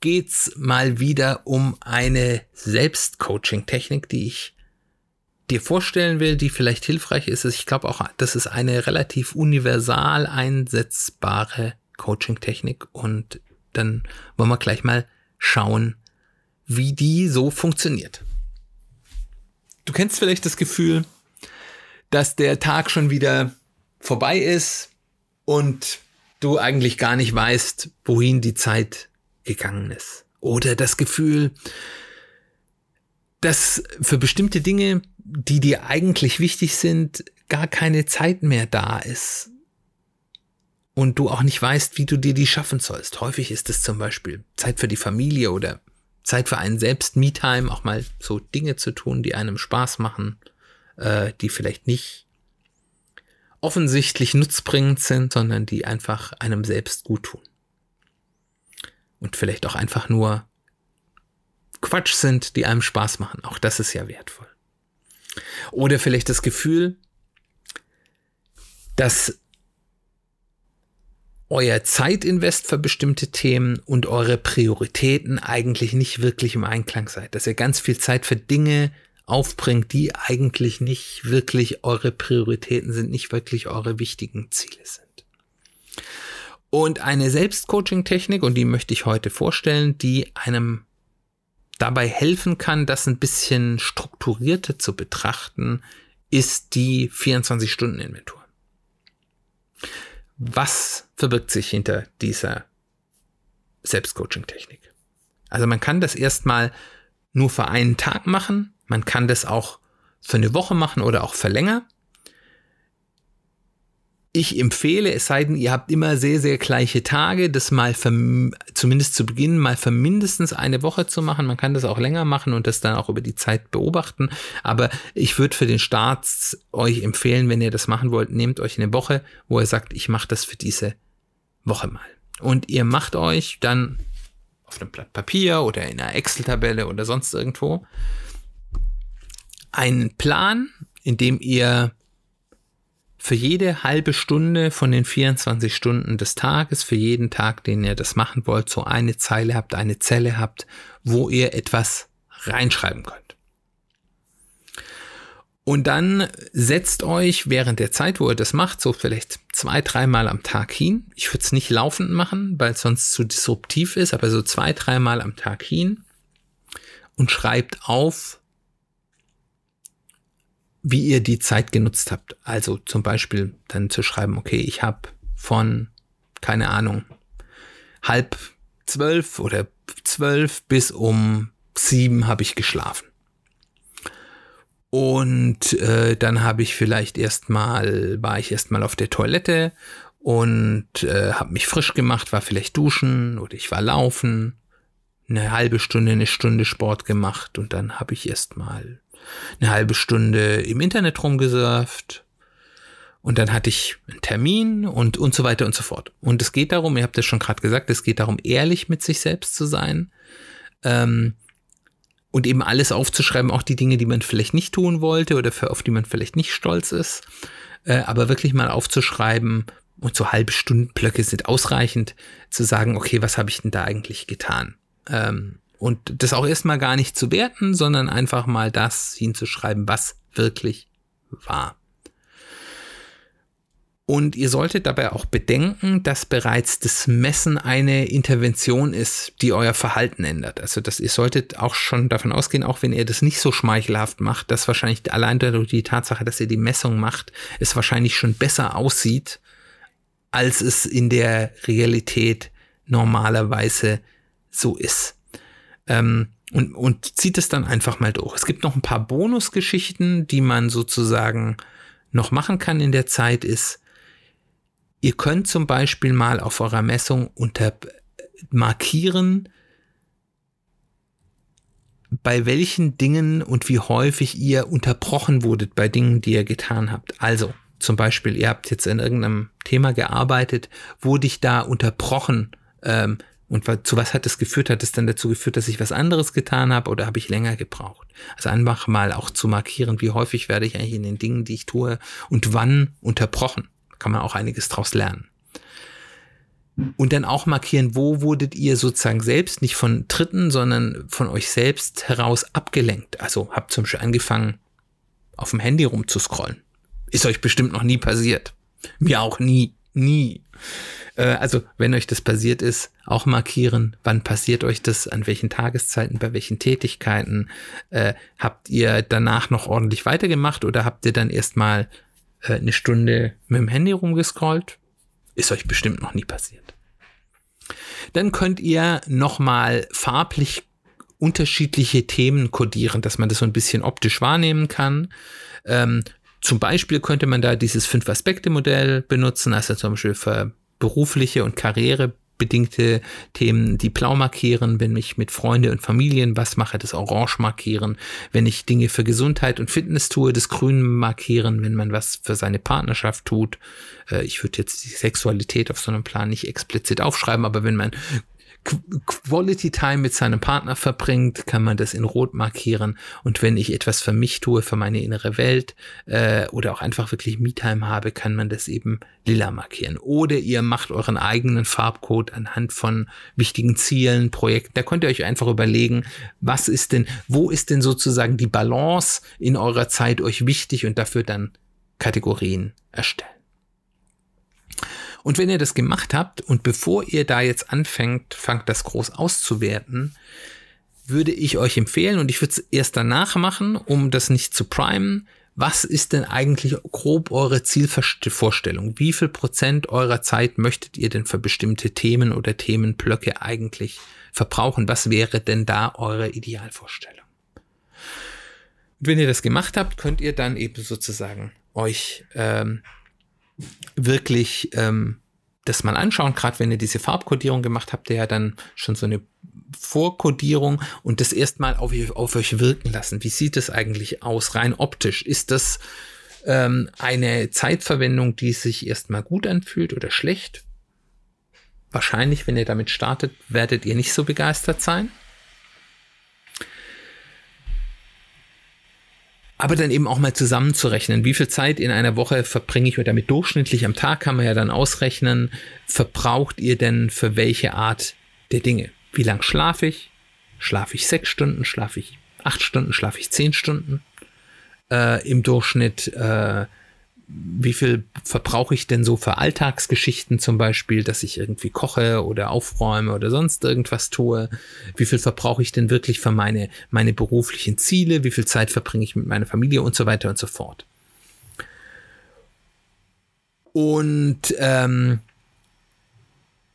geht's mal wieder um eine Selbstcoaching-Technik, die ich dir vorstellen will, die vielleicht hilfreich ist. Ich glaube auch, das ist eine relativ universal einsetzbare Coaching-Technik und dann wollen wir gleich mal schauen, wie die so funktioniert. Du kennst vielleicht das Gefühl, dass der Tag schon wieder vorbei ist und du eigentlich gar nicht weißt, wohin die Zeit gegangen ist. Oder das Gefühl, dass für bestimmte Dinge, die dir eigentlich wichtig sind, gar keine Zeit mehr da ist. Und du auch nicht weißt, wie du dir die schaffen sollst. Häufig ist es zum Beispiel Zeit für die Familie oder Zeit für einen selbst, Me-Time, auch mal so Dinge zu tun, die einem Spaß machen, äh, die vielleicht nicht offensichtlich nutzbringend sind, sondern die einfach einem selbst gut tun und vielleicht auch einfach nur Quatsch sind, die einem Spaß machen. Auch das ist ja wertvoll. Oder vielleicht das Gefühl, dass euer Zeitinvest für bestimmte Themen und eure Prioritäten eigentlich nicht wirklich im Einklang seid. Dass ihr ganz viel Zeit für Dinge aufbringt, die eigentlich nicht wirklich eure Prioritäten sind, nicht wirklich eure wichtigen Ziele sind. Und eine Selbstcoaching-Technik, und die möchte ich heute vorstellen, die einem dabei helfen kann, das ein bisschen strukturierter zu betrachten, ist die 24-Stunden-Inventur. Was verbirgt sich hinter dieser Selbstcoaching-Technik? Also man kann das erstmal nur für einen Tag machen, man kann das auch für eine Woche machen oder auch für länger ich empfehle, es sei denn, ihr habt immer sehr, sehr gleiche Tage, das mal zumindest zu Beginn mal für mindestens eine Woche zu machen. Man kann das auch länger machen und das dann auch über die Zeit beobachten. Aber ich würde für den Start euch empfehlen, wenn ihr das machen wollt, nehmt euch eine Woche, wo ihr sagt, ich mache das für diese Woche mal. Und ihr macht euch dann auf einem Blatt Papier oder in einer Excel-Tabelle oder sonst irgendwo einen Plan, in dem ihr für jede halbe Stunde von den 24 Stunden des Tages, für jeden Tag, den ihr das machen wollt, so eine Zeile habt, eine Zelle habt, wo ihr etwas reinschreiben könnt. Und dann setzt euch während der Zeit, wo ihr das macht, so vielleicht zwei, dreimal am Tag hin. Ich würde es nicht laufend machen, weil es sonst zu disruptiv ist, aber so zwei, dreimal am Tag hin und schreibt auf, wie ihr die Zeit genutzt habt. Also zum Beispiel dann zu schreiben, okay, ich habe von, keine Ahnung, halb zwölf oder zwölf bis um sieben habe ich geschlafen. Und äh, dann habe ich vielleicht erstmal, war ich erstmal auf der Toilette und äh, habe mich frisch gemacht, war vielleicht duschen oder ich war laufen, eine halbe Stunde, eine Stunde Sport gemacht und dann habe ich erstmal eine halbe Stunde im Internet rumgesurft und dann hatte ich einen Termin und, und so weiter und so fort. Und es geht darum, ihr habt es schon gerade gesagt, es geht darum, ehrlich mit sich selbst zu sein ähm, und eben alles aufzuschreiben, auch die Dinge, die man vielleicht nicht tun wollte oder für, auf die man vielleicht nicht stolz ist, äh, aber wirklich mal aufzuschreiben, und so halbe Stundenblöcke sind ausreichend, zu sagen, okay, was habe ich denn da eigentlich getan? Ähm, und das auch erstmal gar nicht zu werten, sondern einfach mal das hinzuschreiben, was wirklich war. Und ihr solltet dabei auch bedenken, dass bereits das Messen eine Intervention ist, die euer Verhalten ändert. Also dass ihr solltet auch schon davon ausgehen, auch wenn ihr das nicht so schmeichelhaft macht, dass wahrscheinlich allein durch die Tatsache, dass ihr die Messung macht, es wahrscheinlich schon besser aussieht, als es in der Realität normalerweise so ist. Ähm, und, und zieht es dann einfach mal durch. Es gibt noch ein paar Bonusgeschichten, die man sozusagen noch machen kann in der Zeit, ist, ihr könnt zum Beispiel mal auf eurer Messung unter markieren, bei welchen Dingen und wie häufig ihr unterbrochen wurdet bei Dingen, die ihr getan habt. Also zum Beispiel, ihr habt jetzt in irgendeinem Thema gearbeitet, wurde ich da unterbrochen ähm, und zu was hat es geführt? Hat es dann dazu geführt, dass ich was anderes getan habe oder habe ich länger gebraucht? Also einfach mal auch zu markieren, wie häufig werde ich eigentlich in den Dingen, die ich tue und wann unterbrochen. Kann man auch einiges draus lernen. Und dann auch markieren, wo wurdet ihr sozusagen selbst, nicht von Dritten, sondern von euch selbst heraus abgelenkt. Also habt zum Beispiel angefangen, auf dem Handy rumzuscrollen. Ist euch bestimmt noch nie passiert. Mir auch nie, nie. Äh, also, wenn euch das passiert ist, auch markieren, wann passiert euch das, an welchen Tageszeiten, bei welchen Tätigkeiten. Äh, habt ihr danach noch ordentlich weitergemacht oder habt ihr dann erstmal äh, eine Stunde mit dem Handy rumgescrollt? Ist euch bestimmt noch nie passiert. Dann könnt ihr nochmal farblich unterschiedliche Themen kodieren, dass man das so ein bisschen optisch wahrnehmen kann. Ähm, zum Beispiel könnte man da dieses Fünf-Aspekte-Modell benutzen, also zum Beispiel für berufliche und karrierebedingte Themen, die blau markieren, wenn ich mit Freunde und Familien was mache, das orange markieren, wenn ich Dinge für Gesundheit und Fitness tue, das grün markieren, wenn man was für seine Partnerschaft tut. Äh, ich würde jetzt die Sexualität auf so einem Plan nicht explizit aufschreiben, aber wenn man Quality Time mit seinem Partner verbringt, kann man das in Rot markieren. Und wenn ich etwas für mich tue, für meine innere Welt äh, oder auch einfach wirklich Me-Time habe, kann man das eben lila markieren. Oder ihr macht euren eigenen Farbcode anhand von wichtigen Zielen, Projekten. Da könnt ihr euch einfach überlegen, was ist denn, wo ist denn sozusagen die Balance in eurer Zeit euch wichtig und dafür dann Kategorien erstellen. Und wenn ihr das gemacht habt und bevor ihr da jetzt anfängt, fangt das groß auszuwerten, würde ich euch empfehlen und ich würde es erst danach machen, um das nicht zu primen. Was ist denn eigentlich grob eure Zielvorstellung? Wie viel Prozent eurer Zeit möchtet ihr denn für bestimmte Themen oder Themenblöcke eigentlich verbrauchen? Was wäre denn da eure Idealvorstellung? Und wenn ihr das gemacht habt, könnt ihr dann eben sozusagen euch ähm, wirklich ähm, das mal anschauen, gerade wenn ihr diese Farbkodierung gemacht habt, ihr ja dann schon so eine Vorkodierung und das erstmal auf, auf euch wirken lassen. Wie sieht es eigentlich aus, rein optisch? Ist das ähm, eine Zeitverwendung, die sich erstmal gut anfühlt oder schlecht? Wahrscheinlich, wenn ihr damit startet, werdet ihr nicht so begeistert sein. Aber dann eben auch mal zusammenzurechnen, wie viel Zeit in einer Woche verbringe ich oder damit durchschnittlich am Tag kann man ja dann ausrechnen, verbraucht ihr denn für welche Art der Dinge? Wie lang schlafe ich? Schlafe ich sechs Stunden? Schlafe ich acht Stunden? Schlafe ich zehn Stunden? Äh, Im Durchschnitt äh, wie viel verbrauche ich denn so für Alltagsgeschichten zum Beispiel, dass ich irgendwie koche oder aufräume oder sonst irgendwas tue? Wie viel verbrauche ich denn wirklich für meine, meine beruflichen Ziele? Wie viel Zeit verbringe ich mit meiner Familie und so weiter und so fort? Und ähm,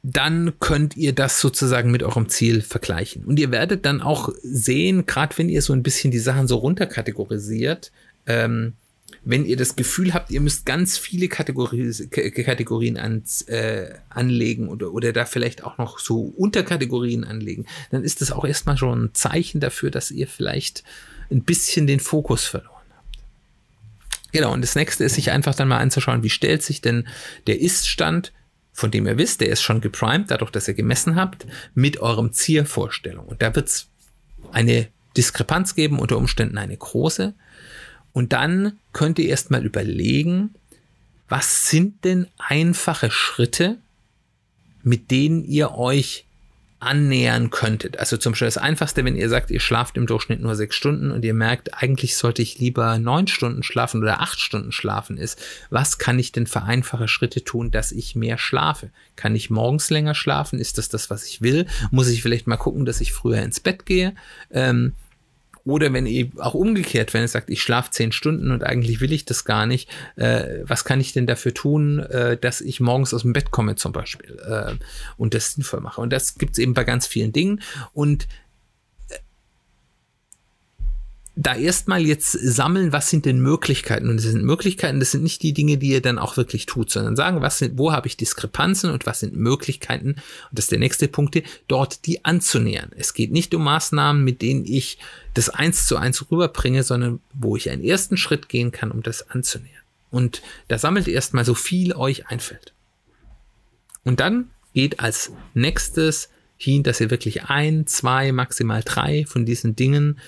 dann könnt ihr das sozusagen mit eurem Ziel vergleichen. Und ihr werdet dann auch sehen, gerade wenn ihr so ein bisschen die Sachen so runterkategorisiert, ähm, wenn ihr das Gefühl habt, ihr müsst ganz viele Kategorie, Kategorien ans, äh, anlegen oder, oder da vielleicht auch noch so Unterkategorien anlegen, dann ist das auch erstmal schon ein Zeichen dafür, dass ihr vielleicht ein bisschen den Fokus verloren habt. Genau, und das nächste ist, sich einfach dann mal anzuschauen, wie stellt sich denn der Ist-Stand, von dem ihr wisst, der ist schon geprimed, dadurch, dass ihr gemessen habt, mit eurem Zielvorstellung. Und da wird es eine Diskrepanz geben, unter Umständen eine große. Und dann könnt ihr erstmal überlegen, was sind denn einfache Schritte, mit denen ihr euch annähern könntet. Also zum Beispiel das Einfachste, wenn ihr sagt, ihr schlaft im Durchschnitt nur sechs Stunden und ihr merkt, eigentlich sollte ich lieber neun Stunden schlafen oder acht Stunden schlafen ist. Was kann ich denn für einfache Schritte tun, dass ich mehr schlafe? Kann ich morgens länger schlafen? Ist das das, was ich will? Muss ich vielleicht mal gucken, dass ich früher ins Bett gehe? Ähm, oder wenn ihr auch umgekehrt, wenn ihr sagt, ich schlafe zehn Stunden und eigentlich will ich das gar nicht, äh, was kann ich denn dafür tun, äh, dass ich morgens aus dem Bett komme zum Beispiel äh, und das sinnvoll mache. Und das gibt es eben bei ganz vielen Dingen. Und da erstmal jetzt sammeln, was sind denn Möglichkeiten? Und das sind Möglichkeiten, das sind nicht die Dinge, die ihr dann auch wirklich tut, sondern sagen, was sind, wo habe ich Diskrepanzen und was sind Möglichkeiten? Und das ist der nächste Punkt, dort die anzunähern. Es geht nicht um Maßnahmen, mit denen ich das eins zu eins rüberbringe, sondern wo ich einen ersten Schritt gehen kann, um das anzunähern. Und da sammelt erstmal so viel euch einfällt. Und dann geht als nächstes hin, dass ihr wirklich ein, zwei, maximal drei von diesen Dingen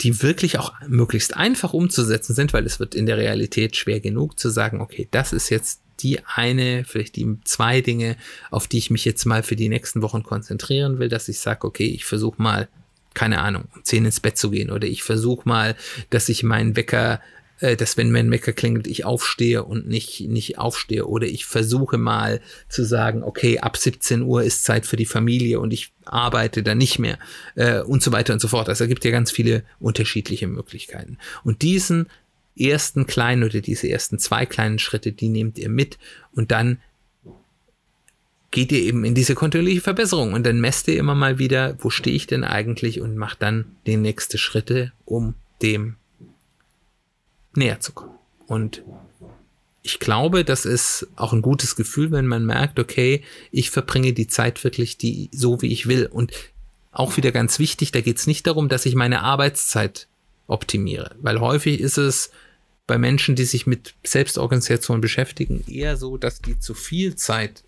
die wirklich auch möglichst einfach umzusetzen sind, weil es wird in der Realität schwer genug zu sagen, okay, das ist jetzt die eine, vielleicht die zwei Dinge, auf die ich mich jetzt mal für die nächsten Wochen konzentrieren will, dass ich sage, okay, ich versuche mal, keine Ahnung, um zehn ins Bett zu gehen oder ich versuche mal, dass ich meinen Wecker äh, dass wenn mein Wecker klingelt, ich aufstehe und nicht, nicht aufstehe. Oder ich versuche mal zu sagen, okay, ab 17 Uhr ist Zeit für die Familie und ich arbeite dann nicht mehr äh, und so weiter und so fort. Also es gibt ja ganz viele unterschiedliche Möglichkeiten. Und diesen ersten kleinen oder diese ersten zwei kleinen Schritte, die nehmt ihr mit und dann geht ihr eben in diese kontinuierliche Verbesserung und dann messt ihr immer mal wieder, wo stehe ich denn eigentlich und macht dann die nächsten Schritte, um dem näher zu kommen. Und ich glaube, das ist auch ein gutes Gefühl, wenn man merkt, okay, ich verbringe die Zeit wirklich die, so, wie ich will. Und auch wieder ganz wichtig, da geht es nicht darum, dass ich meine Arbeitszeit optimiere, weil häufig ist es bei Menschen, die sich mit Selbstorganisation beschäftigen, eher so, dass die zu viel Zeit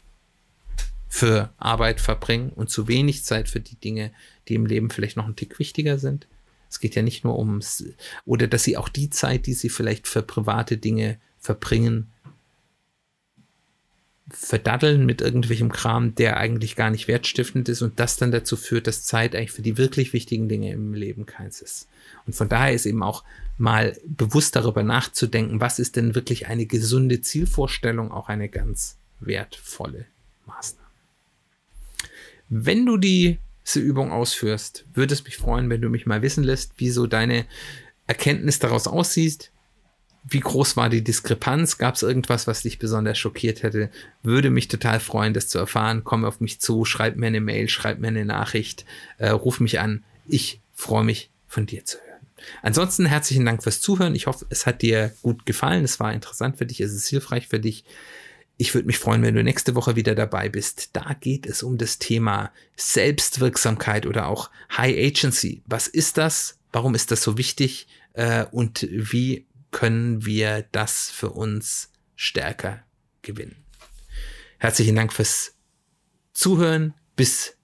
für Arbeit verbringen und zu wenig Zeit für die Dinge, die im Leben vielleicht noch ein Tick wichtiger sind. Es geht ja nicht nur ums, oder dass sie auch die Zeit, die sie vielleicht für private Dinge verbringen, verdaddeln mit irgendwelchem Kram, der eigentlich gar nicht wertstiftend ist und das dann dazu führt, dass Zeit eigentlich für die wirklich wichtigen Dinge im Leben keins ist. Und von daher ist eben auch mal bewusst darüber nachzudenken, was ist denn wirklich eine gesunde Zielvorstellung, auch eine ganz wertvolle Maßnahme. Wenn du die diese Übung ausführst, würde es mich freuen, wenn du mich mal wissen lässt, wie so deine Erkenntnis daraus aussieht. Wie groß war die Diskrepanz? Gab es irgendwas, was dich besonders schockiert hätte? Würde mich total freuen, das zu erfahren. Komm auf mich zu, schreib mir eine Mail, schreib mir eine Nachricht, äh, ruf mich an. Ich freue mich, von dir zu hören. Ansonsten herzlichen Dank fürs Zuhören. Ich hoffe, es hat dir gut gefallen. Es war interessant für dich, es ist hilfreich für dich. Ich würde mich freuen, wenn du nächste Woche wieder dabei bist. Da geht es um das Thema Selbstwirksamkeit oder auch High Agency. Was ist das? Warum ist das so wichtig? Äh, und wie können wir das für uns stärker gewinnen? Herzlichen Dank fürs Zuhören. Bis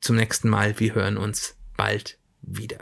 zum nächsten Mal. Wir hören uns bald wieder.